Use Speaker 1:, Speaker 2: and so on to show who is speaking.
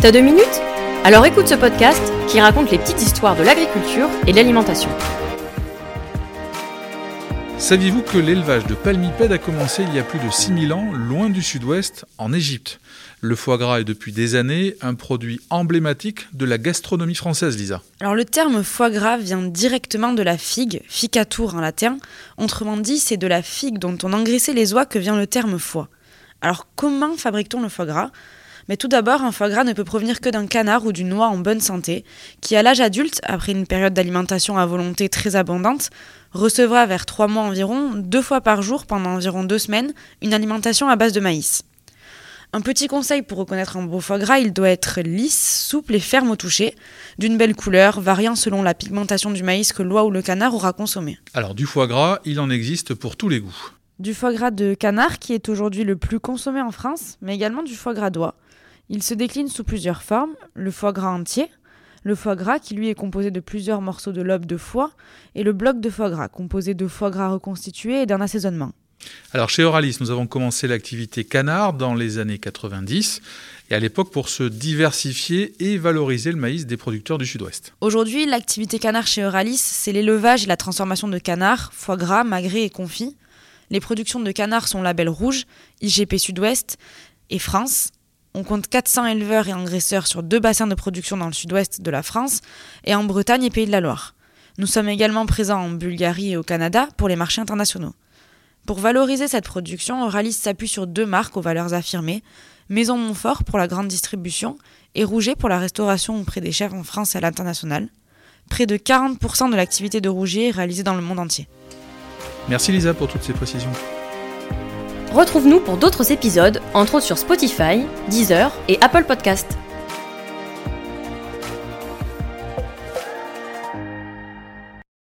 Speaker 1: T'as deux minutes? Alors écoute ce podcast qui raconte les petites histoires de l'agriculture et de l'alimentation.
Speaker 2: Saviez-vous que l'élevage de palmipèdes a commencé il y a plus de 6000 ans, loin du sud-ouest, en Égypte? Le foie gras est depuis des années un produit emblématique de la gastronomie française, Lisa.
Speaker 3: Alors le terme foie gras vient directement de la figue, ficatur en latin. Autrement dit, c'est de la figue dont on engraissait les oies que vient le terme foie. Alors comment fabrique-t-on le foie gras? Mais tout d'abord, un foie gras ne peut provenir que d'un canard ou d'une oie en bonne santé, qui à l'âge adulte, après une période d'alimentation à volonté très abondante, recevra vers 3 mois environ, deux fois par jour pendant environ deux semaines, une alimentation à base de maïs. Un petit conseil pour reconnaître un beau foie gras, il doit être lisse, souple et ferme au toucher, d'une belle couleur, variant selon la pigmentation du maïs que l'oie ou le canard aura consommé.
Speaker 2: Alors du foie gras, il en existe pour tous les goûts.
Speaker 3: Du foie gras de canard qui est aujourd'hui le plus consommé en France, mais également du foie gras d'oie. Il se décline sous plusieurs formes, le foie gras entier, le foie gras qui lui est composé de plusieurs morceaux de lobe de foie, et le bloc de foie gras composé de foie gras reconstitué et d'un assaisonnement.
Speaker 2: Alors chez Oralis, nous avons commencé l'activité canard dans les années 90 et à l'époque pour se diversifier et valoriser le maïs des producteurs du sud-ouest.
Speaker 3: Aujourd'hui, l'activité canard chez Euralis, c'est l'élevage et la transformation de canards, foie gras, magrets et confits. Les productions de canards sont label rouge, IGP Sud-Ouest et France, on compte 400 éleveurs et engraisseurs sur deux bassins de production dans le sud-ouest de la France et en Bretagne et Pays de la Loire. Nous sommes également présents en Bulgarie et au Canada pour les marchés internationaux. Pour valoriser cette production, Euralis s'appuie sur deux marques aux valeurs affirmées, Maison Montfort pour la grande distribution et Rouget pour la restauration auprès des chefs en France et à l'international. Près de 40% de l'activité de Rouget est réalisée dans le monde entier.
Speaker 2: Merci Lisa pour toutes ces précisions.
Speaker 1: Retrouve-nous pour d'autres épisodes, entre autres sur Spotify, Deezer et Apple Podcast.